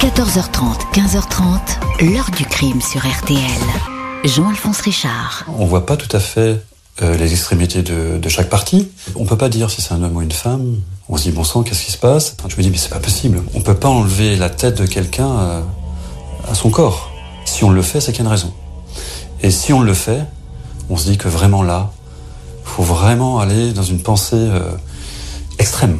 14h30, 15h30, l'heure du crime sur RTL. Jean-Alphonse Richard. On voit pas tout à fait euh, les extrémités de, de, chaque partie. On peut pas dire si c'est un homme ou une femme. On se dit bon sang, qu'est-ce qui se passe? Je me dis mais c'est pas possible. On peut pas enlever la tête de quelqu'un à, à, son corps. Si on le fait, c'est qu'il y a une raison. Et si on le fait, on se dit que vraiment là, faut vraiment aller dans une pensée euh, extrême.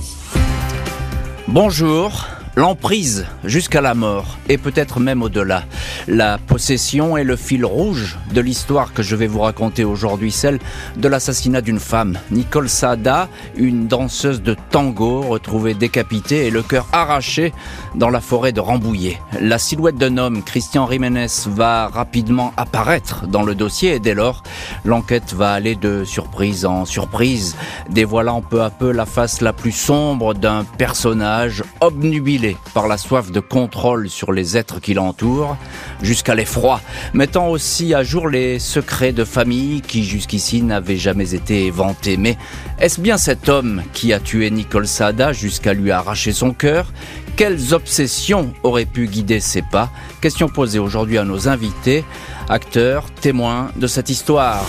Bonjour. L'emprise jusqu'à la mort, et peut-être même au-delà. La possession est le fil rouge de l'histoire que je vais vous raconter aujourd'hui, celle de l'assassinat d'une femme. Nicole Sada, une danseuse de tango retrouvée décapitée et le cœur arraché dans la forêt de Rambouillet. La silhouette d'un homme, Christian Jiménez, va rapidement apparaître dans le dossier et dès lors, l'enquête va aller de surprise en surprise, dévoilant peu à peu la face la plus sombre d'un personnage obnubilé par la soif de contrôle sur les êtres qui l'entourent, jusqu'à l'effroi, mettant aussi à jour les secrets de famille qui jusqu'ici n'avaient jamais été vantés. Mais est-ce bien cet homme qui a tué Nicole Sada jusqu'à lui arracher son cœur? Quelles obsessions auraient pu guider ses pas? Question posée aujourd'hui à nos invités, acteurs, témoins de cette histoire.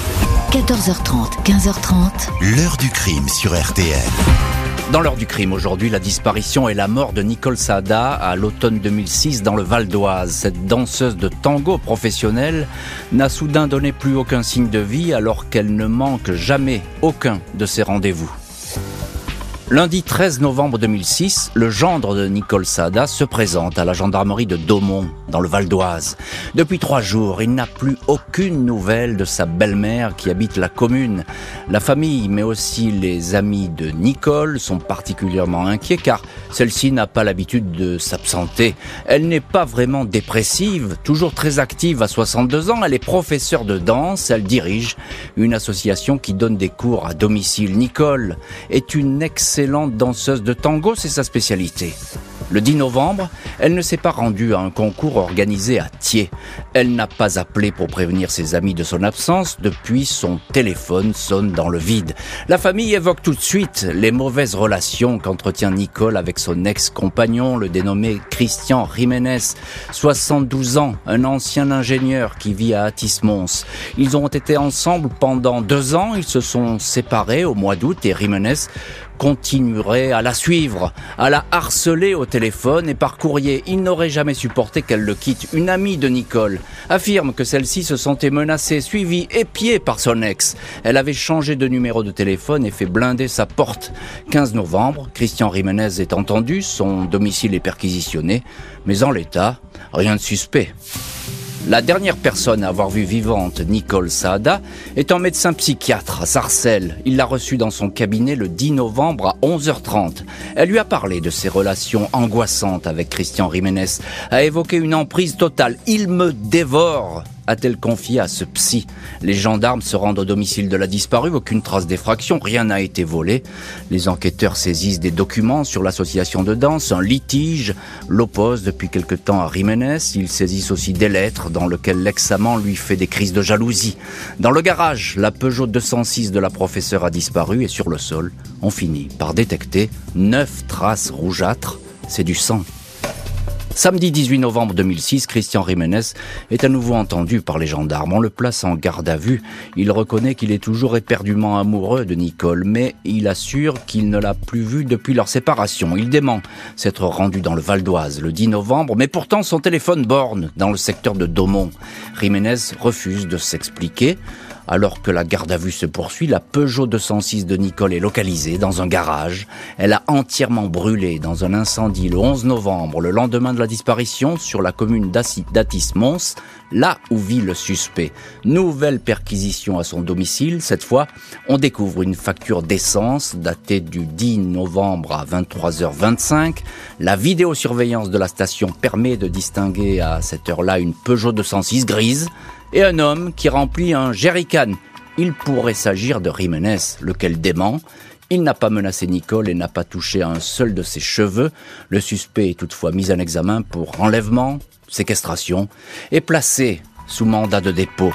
14h30, 15h30. L'heure du crime sur RTL. Dans l'heure du crime aujourd'hui, la disparition et la mort de Nicole Sada à l'automne 2006 dans le Val d'Oise. Cette danseuse de tango professionnelle n'a soudain donné plus aucun signe de vie alors qu'elle ne manque jamais aucun de ses rendez-vous. Lundi 13 novembre 2006, le gendre de Nicole Sada se présente à la gendarmerie de Daumont, dans le Val d'Oise. Depuis trois jours, il n'a plus aucune nouvelle de sa belle-mère qui habite la commune. La famille, mais aussi les amis de Nicole sont particulièrement inquiets car celle-ci n'a pas l'habitude de s'absenter. Elle n'est pas vraiment dépressive, toujours très active à 62 ans. Elle est professeure de danse, elle dirige une association qui donne des cours à domicile. Nicole est une excellente danseuse de tango, c'est sa spécialité. Le 10 novembre, elle ne s'est pas rendue à un concours organisé à Thiers. Elle n'a pas appelé pour prévenir ses amis de son absence. Depuis, son téléphone sonne dans le vide. La famille évoque tout de suite les mauvaises relations qu'entretient Nicole avec son ex-compagnon, le dénommé Christian Jiménez, 72 ans, un ancien ingénieur qui vit à Atis-Mons. Ils ont été ensemble pendant deux ans. Ils se sont séparés au mois d'août et Jiménez continuerait à la suivre, à la harceler au téléphone et par courrier. Il n'aurait jamais supporté qu'elle le quitte. Une amie de Nicole affirme que celle-ci se sentait menacée, suivie, épiée par son ex. Elle avait changé de numéro de téléphone et fait blinder sa porte. 15 novembre, Christian Jiménez est entendu, son domicile est perquisitionné, mais en l'état, rien de suspect. La dernière personne à avoir vu vivante Nicole Saada est un médecin psychiatre à Sarcelles. Il l'a reçue dans son cabinet le 10 novembre à 11h30. Elle lui a parlé de ses relations angoissantes avec Christian Jiménez, a évoqué une emprise totale. Il me dévore a-t-elle confié à ce psy Les gendarmes se rendent au domicile de la disparue, aucune trace d'effraction, rien n'a été volé. Les enquêteurs saisissent des documents sur l'association de danse, un litige l'oppose depuis quelque temps à Jiménez. Ils saisissent aussi des lettres dans lesquelles l'ex-amant lui fait des crises de jalousie. Dans le garage, la Peugeot 206 de la professeure a disparu et sur le sol, on finit par détecter neuf traces rougeâtres. C'est du sang. Samedi 18 novembre 2006, Christian Jiménez est à nouveau entendu par les gendarmes. On le place en garde à vue. Il reconnaît qu'il est toujours éperdument amoureux de Nicole, mais il assure qu'il ne l'a plus vue depuis leur séparation. Il dément s'être rendu dans le Val d'Oise le 10 novembre, mais pourtant son téléphone borne dans le secteur de Daumont. Jiménez refuse de s'expliquer. Alors que la garde à vue se poursuit, la Peugeot 206 de Nicole est localisée dans un garage. Elle a entièrement brûlé dans un incendie le 11 novembre, le lendemain de la disparition, sur la commune d'Atis-Mons, là où vit le suspect. Nouvelle perquisition à son domicile. Cette fois, on découvre une facture d'essence datée du 10 novembre à 23h25. La vidéosurveillance de la station permet de distinguer à cette heure-là une Peugeot 206 grise et un homme qui remplit un jerrycan. Il pourrait s'agir de Jiménez, lequel dément. Il n'a pas menacé Nicole et n'a pas touché un seul de ses cheveux. Le suspect est toutefois mis en examen pour enlèvement, séquestration et placé sous mandat de dépôt.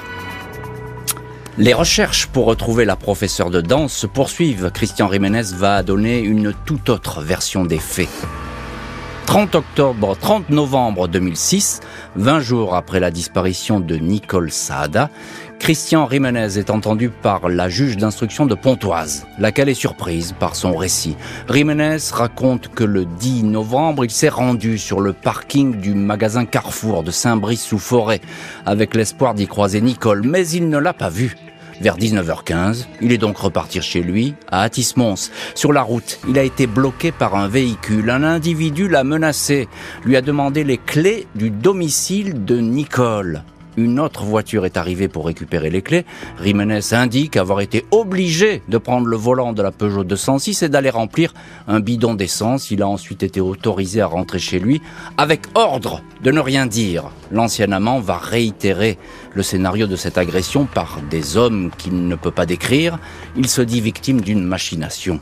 Les recherches pour retrouver la professeure de danse se poursuivent. Christian Jiménez va donner une toute autre version des faits. 30 octobre, 30 novembre 2006, 20 jours après la disparition de Nicole Saada, Christian Rimenez est entendu par la juge d'instruction de Pontoise, laquelle est surprise par son récit. Rimenez raconte que le 10 novembre, il s'est rendu sur le parking du magasin Carrefour de Saint-Brice-sous-Forêt avec l'espoir d'y croiser Nicole, mais il ne l'a pas vue. Vers 19h15, il est donc reparti chez lui, à Atis-Mons. Sur la route, il a été bloqué par un véhicule. Un individu l'a menacé, lui a demandé les clés du domicile de Nicole une autre voiture est arrivée pour récupérer les clés. Rimenez indique avoir été obligé de prendre le volant de la Peugeot 206 et d'aller remplir un bidon d'essence. Il a ensuite été autorisé à rentrer chez lui avec ordre de ne rien dire. L'ancien amant va réitérer le scénario de cette agression par des hommes qu'il ne peut pas décrire. Il se dit victime d'une machination.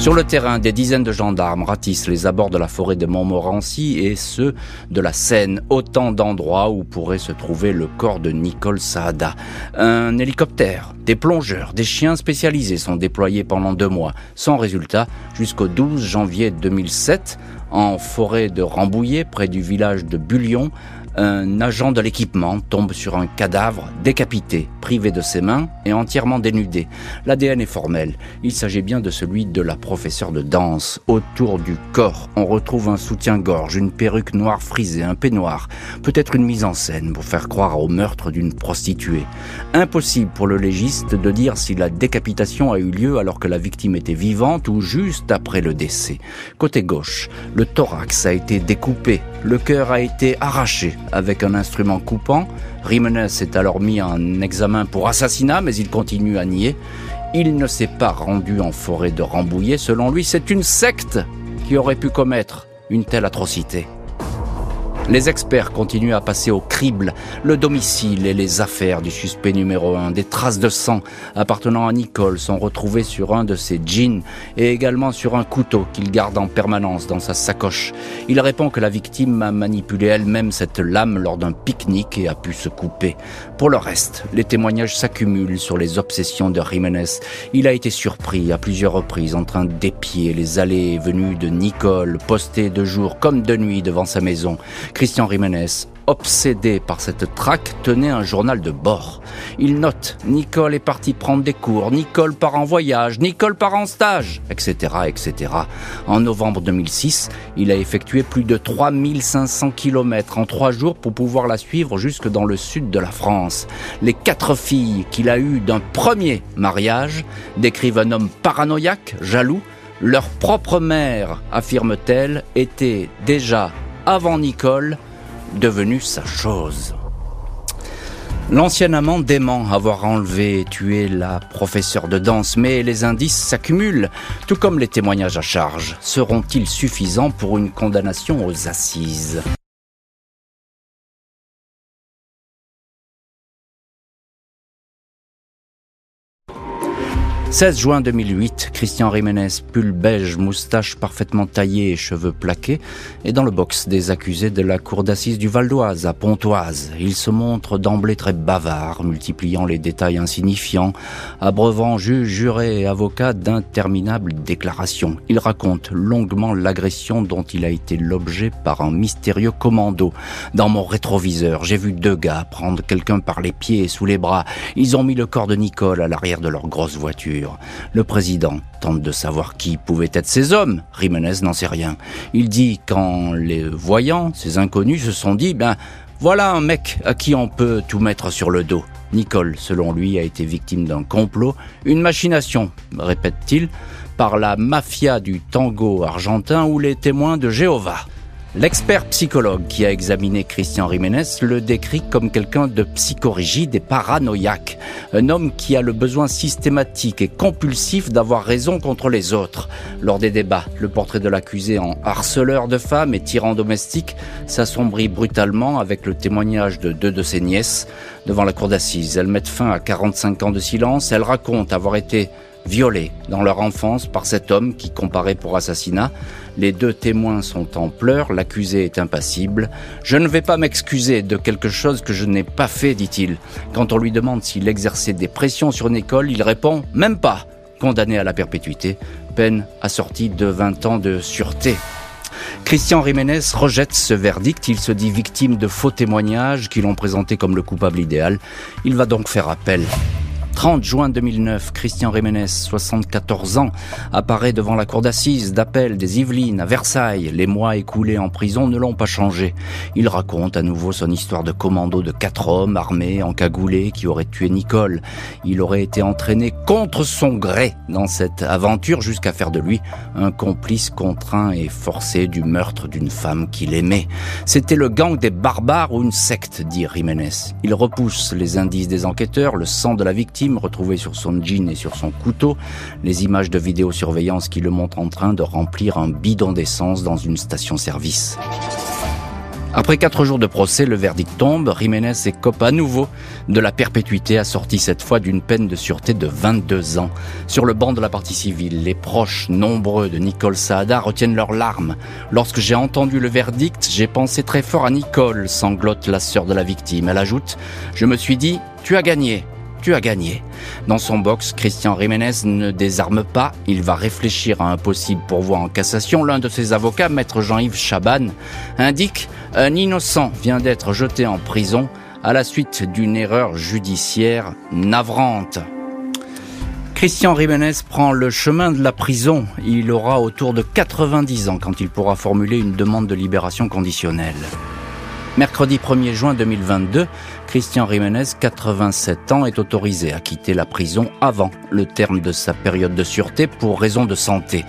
Sur le terrain, des dizaines de gendarmes ratissent les abords de la forêt de Montmorency et ceux de la Seine, autant d'endroits où pourrait se trouver le corps de Nicole Saada. Un hélicoptère, des plongeurs, des chiens spécialisés sont déployés pendant deux mois, sans résultat, jusqu'au 12 janvier 2007, en forêt de Rambouillet, près du village de Bullion, un agent de l'équipement tombe sur un cadavre décapité, privé de ses mains et entièrement dénudé. L'ADN est formel. Il s'agit bien de celui de la professeure de danse. Autour du corps, on retrouve un soutien-gorge, une perruque noire frisée, un peignoir, peut-être une mise en scène pour faire croire au meurtre d'une prostituée. Impossible pour le légiste de dire si la décapitation a eu lieu alors que la victime était vivante ou juste après le décès. Côté gauche, le thorax a été découpé, le cœur a été arraché avec un instrument coupant. Rimenez est alors mis en examen pour assassinat, mais il continue à nier. Il ne s'est pas rendu en forêt de Rambouillet. Selon lui, c'est une secte qui aurait pu commettre une telle atrocité. Les experts continuent à passer au crible le domicile et les affaires du suspect numéro un. Des traces de sang appartenant à Nicole sont retrouvées sur un de ses jeans et également sur un couteau qu'il garde en permanence dans sa sacoche. Il répond que la victime a manipulé elle-même cette lame lors d'un pique-nique et a pu se couper. Pour le reste, les témoignages s'accumulent sur les obsessions de Jiménez. Il a été surpris à plusieurs reprises en train d'épier les allées et venues de Nicole, postées de jour comme de nuit devant sa maison. Christian Rimenez, obsédé par cette traque, tenait un journal de bord. Il note Nicole est partie prendre des cours, Nicole part en voyage, Nicole part en stage, etc., etc. En novembre 2006, il a effectué plus de 3500 km en trois jours pour pouvoir la suivre jusque dans le sud de la France. Les quatre filles qu'il a eues d'un premier mariage décrivent un homme paranoïaque, jaloux, leur propre mère, affirme-t-elle, était déjà avant Nicole, devenue sa chose. L'ancien amant dément avoir enlevé et tué la professeure de danse, mais les indices s'accumulent, tout comme les témoignages à charge. Seront-ils suffisants pour une condamnation aux assises? 16 juin 2008, Christian Jiménez, pull beige, moustache parfaitement taillée et cheveux plaqués, est dans le box des accusés de la cour d'assises du Val d'Oise, à Pontoise. Il se montre d'emblée très bavard, multipliant les détails insignifiants, abreuvant juge, juré et avocat d'interminables déclarations. Il raconte longuement l'agression dont il a été l'objet par un mystérieux commando. Dans mon rétroviseur, j'ai vu deux gars prendre quelqu'un par les pieds et sous les bras. Ils ont mis le corps de Nicole à l'arrière de leur grosse voiture. Le président tente de savoir qui pouvaient être ces hommes. Jiménez n'en sait rien. Il dit qu'en les voyant, ces inconnus se sont dit, ben, voilà un mec à qui on peut tout mettre sur le dos. Nicole, selon lui, a été victime d'un complot, une machination, répète-t-il, par la mafia du tango argentin ou les témoins de Jéhovah. L'expert psychologue qui a examiné Christian Jiménez le décrit comme quelqu'un de psychorigide et paranoïaque, un homme qui a le besoin systématique et compulsif d'avoir raison contre les autres. Lors des débats, le portrait de l'accusé en harceleur de femmes et tyran domestique s'assombrit brutalement avec le témoignage de deux de ses nièces devant la cour d'assises. Elles mettent fin à 45 ans de silence, elles racontent avoir été violés dans leur enfance par cet homme qui comparait pour assassinat. Les deux témoins sont en pleurs, l'accusé est impassible. Je ne vais pas m'excuser de quelque chose que je n'ai pas fait, dit-il. Quand on lui demande s'il exerçait des pressions sur une école, il répond même pas. Condamné à la perpétuité, peine assortie de 20 ans de sûreté. Christian Jiménez rejette ce verdict. Il se dit victime de faux témoignages qui l'ont présenté comme le coupable idéal. Il va donc faire appel. 30 juin 2009, Christian Jiménez, 74 ans, apparaît devant la cour d'assises d'appel des Yvelines à Versailles. Les mois écoulés en prison ne l'ont pas changé. Il raconte à nouveau son histoire de commando de quatre hommes armés, encagoulés, qui auraient tué Nicole. Il aurait été entraîné contre son gré dans cette aventure jusqu'à faire de lui un complice contraint et forcé du meurtre d'une femme qu'il aimait. C'était le gang des barbares ou une secte, dit Jiménez. Il repousse les indices des enquêteurs, le sang de la victime, retrouvé sur son jean et sur son couteau, les images de vidéosurveillance qui le montrent en train de remplir un bidon d'essence dans une station-service. Après quatre jours de procès, le verdict tombe. Jiménez écope à nouveau de la perpétuité, assortie cette fois d'une peine de sûreté de 22 ans. Sur le banc de la partie civile, les proches nombreux de Nicole Saada retiennent leurs larmes. Lorsque j'ai entendu le verdict, j'ai pensé très fort à Nicole, sanglote la sœur de la victime. Elle ajoute, je me suis dit, tu as gagné tu gagné. Dans son box, Christian Jiménez ne désarme pas. Il va réfléchir à un possible pourvoi en cassation. L'un de ses avocats, maître Jean-Yves Chaban, indique un innocent vient d'être jeté en prison à la suite d'une erreur judiciaire navrante. Christian Jiménez prend le chemin de la prison. Il aura autour de 90 ans quand il pourra formuler une demande de libération conditionnelle. Mercredi 1er juin 2022, Christian Jiménez, 87 ans, est autorisé à quitter la prison avant le terme de sa période de sûreté pour raison de santé.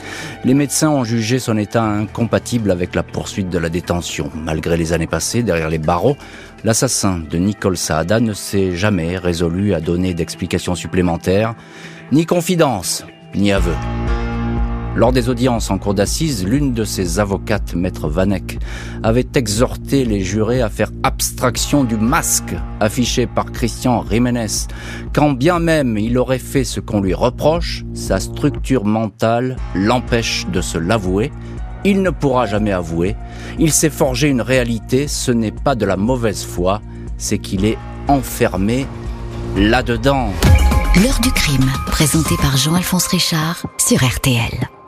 Les médecins ont jugé son état incompatible avec la poursuite de la détention. Malgré les années passées derrière les barreaux, l'assassin de Nicole Saada ne s'est jamais résolu à donner d'explications supplémentaires, ni confidence, ni aveu. Lors des audiences en cour d'assises, l'une de ses avocates, maître Vanek, avait exhorté les jurés à faire abstraction du masque affiché par Christian Jiménez. Quand bien même il aurait fait ce qu'on lui reproche, sa structure mentale l'empêche de se l'avouer. Il ne pourra jamais avouer. Il s'est forgé une réalité, ce n'est pas de la mauvaise foi, c'est qu'il est enfermé là-dedans. L'heure du crime, présenté par Jean-Alphonse Richard sur RTL.